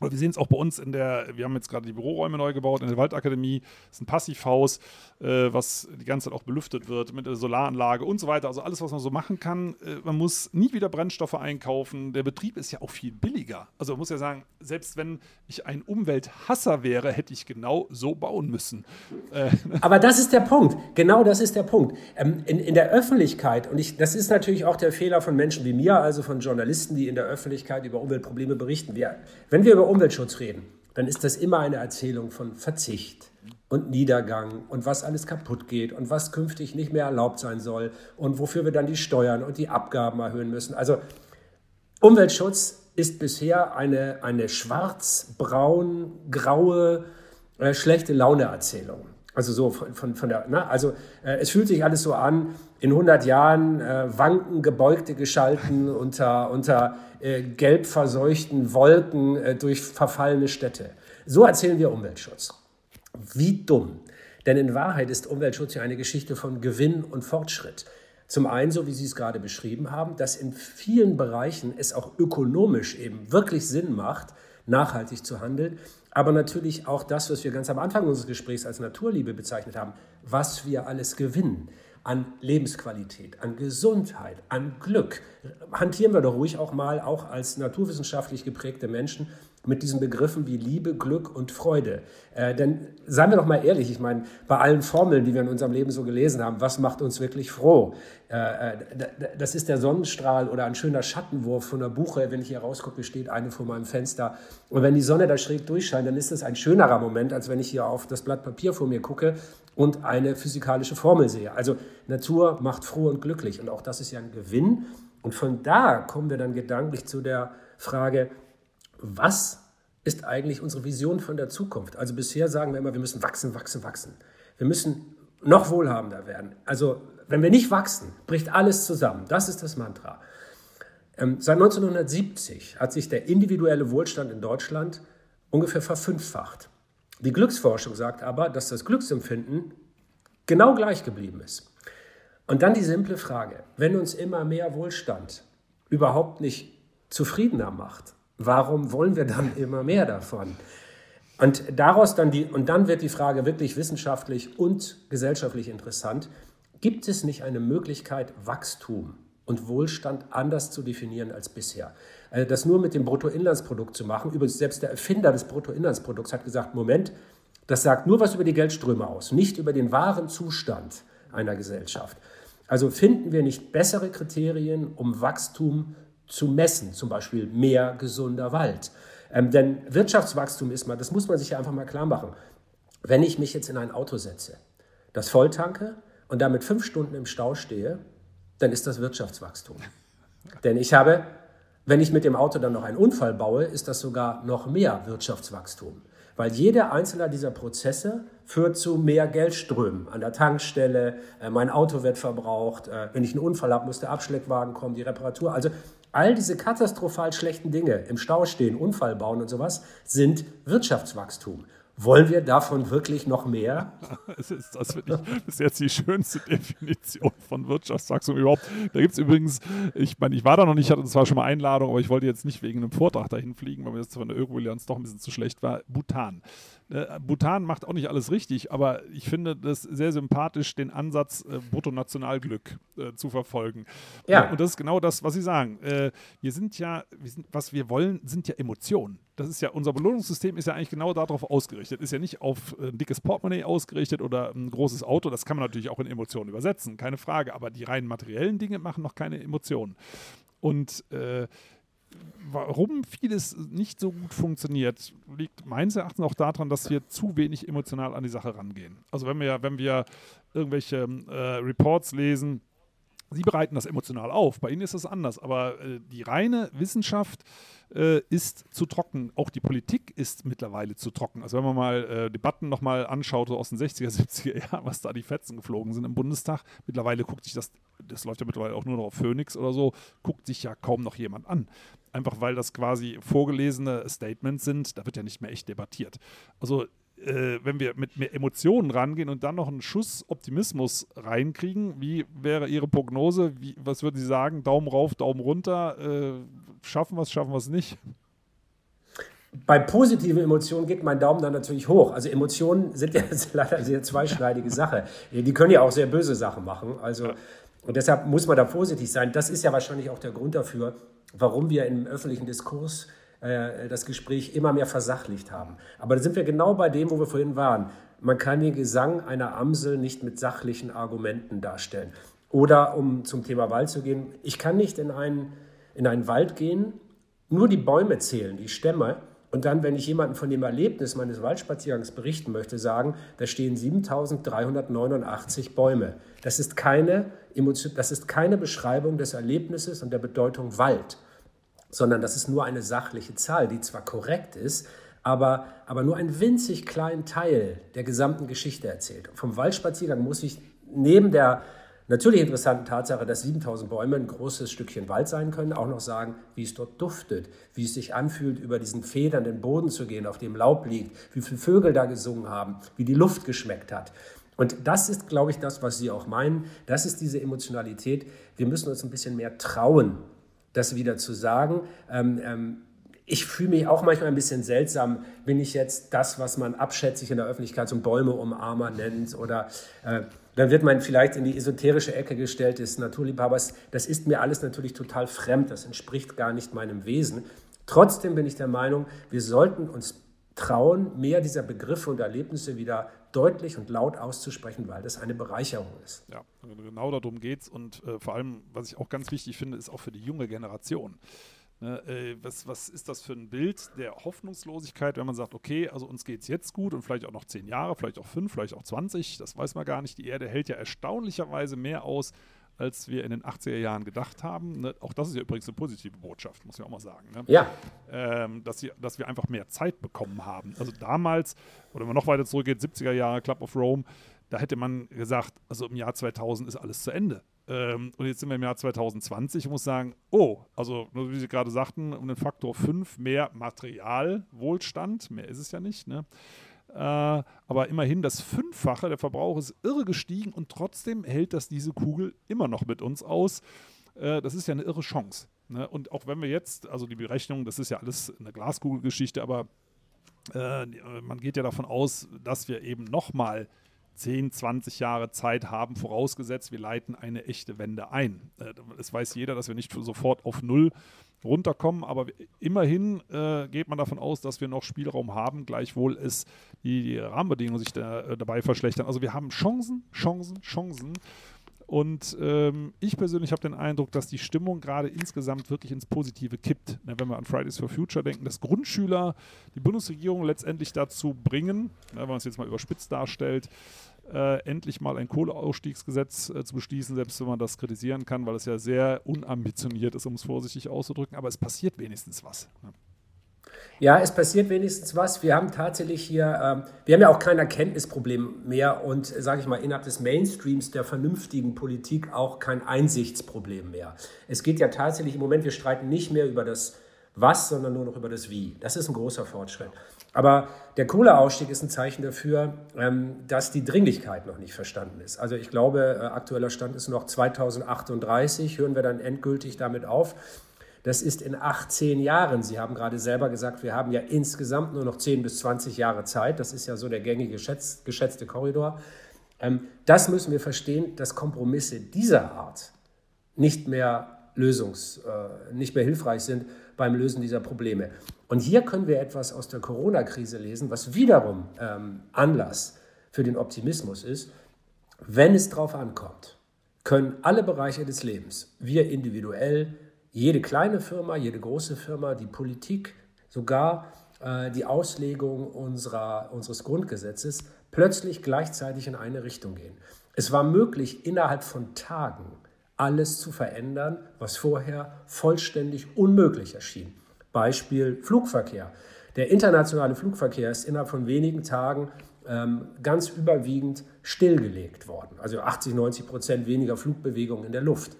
wir sehen es auch bei uns in der, wir haben jetzt gerade die Büroräume neu gebaut in der Waldakademie. Ist ein Passivhaus, äh, was die ganze Zeit auch belüftet wird mit der Solaranlage und so weiter. Also alles, was man so machen kann. Äh, man muss nie wieder Brennstoffe einkaufen. Der Betrieb ist ja auch viel billiger. Also man muss ja sagen, selbst wenn ich ein Umwelthasser wäre, hätte ich genau so bauen müssen.
Äh. Aber das ist der Punkt. Genau das ist der Punkt. Ähm, in, in der Öffentlichkeit, und ich, das ist natürlich auch der Fehler von Menschen wie mir, also von Journalisten, die in der Öffentlichkeit über Umweltprobleme berichten. Wir, wenn wir über Umweltschutz reden, dann ist das immer eine Erzählung von Verzicht und Niedergang und was alles kaputt geht und was künftig nicht mehr erlaubt sein soll und wofür wir dann die Steuern und die Abgaben erhöhen müssen. Also Umweltschutz ist bisher eine, eine schwarz-braun, graue, äh, schlechte Laune-Erzählung. Also so von, von, von der, ne? also äh, es fühlt sich alles so an, in 100 Jahren äh, wanken gebeugte Geschalten unter, unter äh, gelb verseuchten Wolken äh, durch verfallene Städte. So erzählen wir Umweltschutz. Wie dumm. Denn in Wahrheit ist Umweltschutz ja eine Geschichte von Gewinn und Fortschritt. Zum einen, so wie Sie es gerade beschrieben haben, dass in vielen Bereichen es auch ökonomisch eben wirklich Sinn macht, nachhaltig zu handeln aber natürlich auch das, was wir ganz am Anfang unseres Gesprächs als Naturliebe bezeichnet haben, was wir alles gewinnen an Lebensqualität, an Gesundheit, an Glück. Hantieren wir doch ruhig auch mal, auch als naturwissenschaftlich geprägte Menschen, mit diesen Begriffen wie Liebe, Glück und Freude. Äh, denn seien wir doch mal ehrlich, ich meine, bei allen Formeln, die wir in unserem Leben so gelesen haben, was macht uns wirklich froh? Äh, äh das ist der Sonnenstrahl oder ein schöner Schattenwurf von der Buche. Wenn ich hier rausgucke, steht eine vor meinem Fenster. Und wenn die Sonne da schräg durchscheint, dann ist das ein schönerer Moment, als wenn ich hier auf das Blatt Papier vor mir gucke und eine physikalische Formel sehe. Also Natur macht froh und glücklich. Und auch das ist ja ein Gewinn. Und von da kommen wir dann gedanklich zu der Frage, was ist eigentlich unsere Vision von der Zukunft? Also bisher sagen wir immer, wir müssen wachsen, wachsen, wachsen. Wir müssen noch wohlhabender werden. Also wenn wir nicht wachsen, bricht alles zusammen. Das ist das Mantra. Ähm, seit 1970 hat sich der individuelle Wohlstand in Deutschland ungefähr verfünffacht. Die Glücksforschung sagt aber, dass das Glücksempfinden genau gleich geblieben ist. Und dann die simple Frage, wenn uns immer mehr Wohlstand überhaupt nicht zufriedener macht, Warum wollen wir dann immer mehr davon? Und daraus dann die, und dann wird die Frage wirklich wissenschaftlich und gesellschaftlich interessant. Gibt es nicht eine Möglichkeit, Wachstum und Wohlstand anders zu definieren als bisher? Also das nur mit dem Bruttoinlandsprodukt zu machen. Übrigens, selbst der Erfinder des Bruttoinlandsprodukts hat gesagt, Moment, das sagt nur was über die Geldströme aus, nicht über den wahren Zustand einer Gesellschaft. Also finden wir nicht bessere Kriterien, um Wachstum zu messen, zum Beispiel mehr gesunder Wald. Ähm, denn Wirtschaftswachstum ist mal, das muss man sich ja einfach mal klar machen. Wenn ich mich jetzt in ein Auto setze, das volltanke und damit fünf Stunden im Stau stehe, dann ist das Wirtschaftswachstum. Denn ich habe, wenn ich mit dem Auto dann noch einen Unfall baue, ist das sogar noch mehr Wirtschaftswachstum. Weil jeder einzelne dieser Prozesse führt zu mehr Geldströmen an der Tankstelle, äh, mein Auto wird verbraucht, äh, wenn ich einen Unfall habe, muss der Abschleppwagen kommen, die Reparatur. Also All diese katastrophal schlechten Dinge, im Stau stehen, Unfall bauen und sowas, sind Wirtschaftswachstum. Wollen wir davon wirklich noch mehr?
Das ist, das finde ich bis jetzt die schönste Definition von Wirtschaftswachstum überhaupt. Da gibt es übrigens, ich meine, ich war da noch nicht, hatte zwar schon mal Einladung, aber ich wollte jetzt nicht wegen einem Vortrag dahin fliegen, weil mir das von der Ökobilanz doch ein bisschen zu schlecht war. Bhutan. Äh, Bhutan macht auch nicht alles richtig, aber ich finde das sehr sympathisch, den Ansatz äh, Bruttonationalglück äh, zu verfolgen. Ja. Und das ist genau das, was Sie sagen. Äh, wir sind ja, wir sind, was wir wollen, sind ja Emotionen. Das ist ja, unser Belohnungssystem ist ja eigentlich genau darauf ausgerichtet. Ist ja nicht auf äh, ein dickes Portemonnaie ausgerichtet oder ein großes Auto. Das kann man natürlich auch in Emotionen übersetzen, keine Frage. Aber die rein materiellen Dinge machen noch keine Emotionen. Und äh, warum vieles nicht so gut funktioniert, liegt meines Erachtens auch daran, dass wir zu wenig emotional an die Sache rangehen. Also wenn wir, wenn wir irgendwelche äh, Reports lesen, Sie bereiten das emotional auf, bei Ihnen ist das anders, aber äh, die reine Wissenschaft äh, ist zu trocken. Auch die Politik ist mittlerweile zu trocken. Also wenn man mal äh, Debatten nochmal anschaut aus den 60er, 70er Jahren, was da die Fetzen geflogen sind im Bundestag, mittlerweile guckt sich das, das läuft ja mittlerweile auch nur noch auf Phoenix oder so, guckt sich ja kaum noch jemand an. Einfach weil das quasi vorgelesene Statements sind, da wird ja nicht mehr echt debattiert. Also äh, wenn wir mit mehr Emotionen rangehen und dann noch einen Schuss Optimismus reinkriegen, wie wäre Ihre Prognose? Wie, was würden Sie sagen? Daumen rauf, Daumen runter? Äh, schaffen wir es, schaffen wir es nicht?
Bei positiven Emotionen geht mein Daumen dann natürlich hoch. Also Emotionen sind ja leider eine sehr zweischneidige Sache. Die können ja auch sehr böse Sachen machen. Also, und deshalb muss man da vorsichtig sein. Das ist ja wahrscheinlich auch der Grund dafür, warum wir im öffentlichen Diskurs äh, das Gespräch immer mehr versachlicht haben. Aber da sind wir genau bei dem, wo wir vorhin waren. Man kann den Gesang einer Amsel nicht mit sachlichen Argumenten darstellen. Oder um zum Thema Wald zu gehen, ich kann nicht in einen, in einen Wald gehen, nur die Bäume zählen, die Stämme, und dann, wenn ich jemanden von dem Erlebnis meines Waldspaziergangs berichten möchte, sagen, da stehen 7389 Bäume. Das ist, keine, das ist keine Beschreibung des Erlebnisses und der Bedeutung Wald, sondern das ist nur eine sachliche Zahl, die zwar korrekt ist, aber, aber nur einen winzig kleinen Teil der gesamten Geschichte erzählt. Vom Waldspaziergang muss ich neben der natürlich interessanten Tatsache, dass 7000 Bäume ein großes Stückchen Wald sein können, auch noch sagen, wie es dort duftet, wie es sich anfühlt, über diesen federnden Boden zu gehen, auf dem Laub liegt, wie viele Vögel da gesungen haben, wie die Luft geschmeckt hat. Und das ist, glaube ich, das, was Sie auch meinen. Das ist diese Emotionalität. Wir müssen uns ein bisschen mehr trauen, das wieder zu sagen. Ähm, ähm, ich fühle mich auch manchmal ein bisschen seltsam, wenn ich jetzt das, was man abschätzig in der Öffentlichkeit so Bäume umarmer nennt oder äh, dann wird man vielleicht in die esoterische Ecke gestellt des Naturliebhabers. Das ist mir alles natürlich total fremd, das entspricht gar nicht meinem Wesen. Trotzdem bin ich der Meinung, wir sollten uns trauen, mehr dieser Begriffe und Erlebnisse wieder deutlich und laut auszusprechen, weil das eine Bereicherung ist.
Ja, genau darum geht es. Und äh, vor allem, was ich auch ganz wichtig finde, ist auch für die junge Generation. Ne, äh, was, was ist das für ein Bild der Hoffnungslosigkeit, wenn man sagt, okay, also uns geht es jetzt gut und vielleicht auch noch zehn Jahre, vielleicht auch fünf, vielleicht auch 20, das weiß man gar nicht. Die Erde hält ja erstaunlicherweise mehr aus, als wir in den 80er Jahren gedacht haben. Ne? Auch das ist ja übrigens eine positive Botschaft, muss ich auch mal sagen. Ne?
Ja.
Ähm, dass, sie, dass wir einfach mehr Zeit bekommen haben. Also damals, oder wenn man noch weiter zurückgeht, 70er Jahre, Club of Rome, da hätte man gesagt, also im Jahr 2000 ist alles zu Ende. Ähm, und jetzt sind wir im Jahr 2020 und muss sagen, oh, also wie Sie gerade sagten, um den Faktor 5 mehr Materialwohlstand, mehr ist es ja nicht, ne? Äh, aber immerhin das Fünffache, der Verbrauch ist irre gestiegen und trotzdem hält das diese Kugel immer noch mit uns aus. Äh, das ist ja eine irre Chance. Ne? Und auch wenn wir jetzt, also die Berechnung, das ist ja alles eine Glaskugelgeschichte, aber äh, man geht ja davon aus, dass wir eben nochmal 10, 20 Jahre Zeit haben, vorausgesetzt, wir leiten eine echte Wende ein. Es weiß jeder, dass wir nicht sofort auf Null runterkommen, aber immerhin äh, geht man davon aus, dass wir noch Spielraum haben, gleichwohl es die, die Rahmenbedingungen sich da, äh, dabei verschlechtern. Also wir haben Chancen, Chancen, Chancen. Und ähm, ich persönlich habe den Eindruck, dass die Stimmung gerade insgesamt wirklich ins Positive kippt. Ne, wenn wir an Fridays for Future denken, dass Grundschüler die Bundesregierung letztendlich dazu bringen, ne, wenn man es jetzt mal überspitzt darstellt, äh, endlich mal ein Kohleausstiegsgesetz äh, zu beschließen, selbst wenn man das kritisieren kann, weil es ja sehr unambitioniert ist, um es vorsichtig auszudrücken. Aber es passiert wenigstens was.
Ne? Ja, es passiert wenigstens was. Wir haben tatsächlich hier, ähm, wir haben ja auch kein Erkenntnisproblem mehr und, sage ich mal, innerhalb des Mainstreams der vernünftigen Politik auch kein Einsichtsproblem mehr. Es geht ja tatsächlich im Moment, wir streiten nicht mehr über das Was, sondern nur noch über das Wie. Das ist ein großer Fortschritt. Aber der Kohleausstieg ist ein Zeichen dafür, ähm, dass die Dringlichkeit noch nicht verstanden ist. Also ich glaube, äh, aktueller Stand ist noch 2038, hören wir dann endgültig damit auf. Das ist in 18 Jahren. Sie haben gerade selber gesagt, wir haben ja insgesamt nur noch 10 bis 20 Jahre Zeit. Das ist ja so der gängige geschätzte Korridor. Ähm, das müssen wir verstehen, dass Kompromisse dieser Art nicht mehr lösungs, äh, nicht mehr hilfreich sind beim Lösen dieser Probleme. Und hier können wir etwas aus der Corona-Krise lesen, was wiederum ähm, Anlass für den Optimismus ist. Wenn es darauf ankommt, können alle Bereiche des Lebens, wir individuell, jede kleine Firma, jede große Firma, die Politik, sogar äh, die Auslegung unserer, unseres Grundgesetzes plötzlich gleichzeitig in eine Richtung gehen. Es war möglich, innerhalb von Tagen alles zu verändern, was vorher vollständig unmöglich erschien. Beispiel Flugverkehr. Der internationale Flugverkehr ist innerhalb von wenigen Tagen ähm, ganz überwiegend stillgelegt worden. Also 80, 90 Prozent weniger Flugbewegungen in der Luft.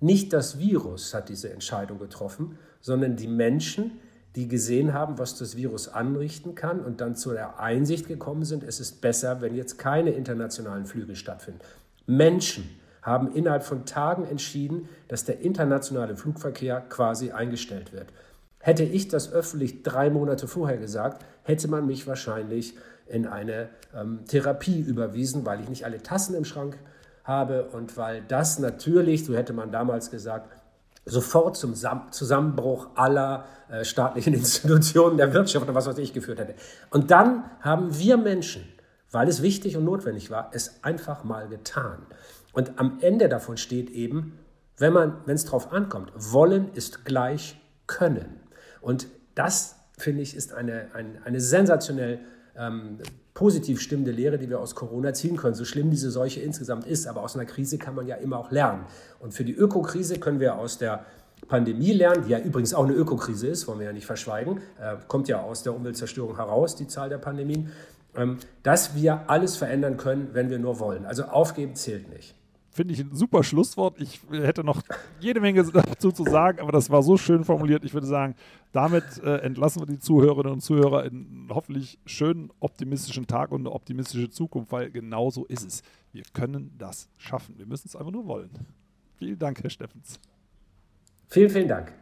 Nicht das Virus hat diese Entscheidung getroffen, sondern die Menschen, die gesehen haben, was das Virus anrichten kann und dann zu der Einsicht gekommen sind, es ist besser, wenn jetzt keine internationalen Flüge stattfinden. Menschen haben innerhalb von Tagen entschieden, dass der internationale Flugverkehr quasi eingestellt wird. Hätte ich das öffentlich drei Monate vorher gesagt, hätte man mich wahrscheinlich in eine ähm, Therapie überwiesen, weil ich nicht alle Tassen im Schrank habe und weil das natürlich, so hätte man damals gesagt, sofort zum Zusammenbruch aller äh, staatlichen Institutionen der Wirtschaft oder was weiß ich geführt hätte. Und dann haben wir Menschen, weil es wichtig und notwendig war, es einfach mal getan. Und am Ende davon steht eben, wenn man, wenn es drauf ankommt, wollen ist gleich können. Und das finde ich, ist eine, eine, eine sensationell ähm, positiv stimmende Lehre, die wir aus Corona ziehen können. So schlimm diese Seuche insgesamt ist, aber aus einer Krise kann man ja immer auch lernen. Und für die Ökokrise können wir aus der Pandemie lernen, die ja übrigens auch eine Ökokrise ist, wollen wir ja nicht verschweigen, äh, kommt ja aus der Umweltzerstörung heraus, die Zahl der Pandemien, ähm, dass wir alles verändern können, wenn wir nur wollen. Also aufgeben zählt nicht
finde ich ein super Schlusswort. Ich hätte noch jede Menge dazu zu sagen, aber das war so schön formuliert. Ich würde sagen, damit äh, entlassen wir die Zuhörerinnen und Zuhörer in einen hoffentlich schönen, optimistischen Tag und eine optimistische Zukunft, weil genau so ist es. Wir können das schaffen. Wir müssen es einfach nur wollen. Vielen Dank, Herr Steffens.
Vielen, vielen Dank.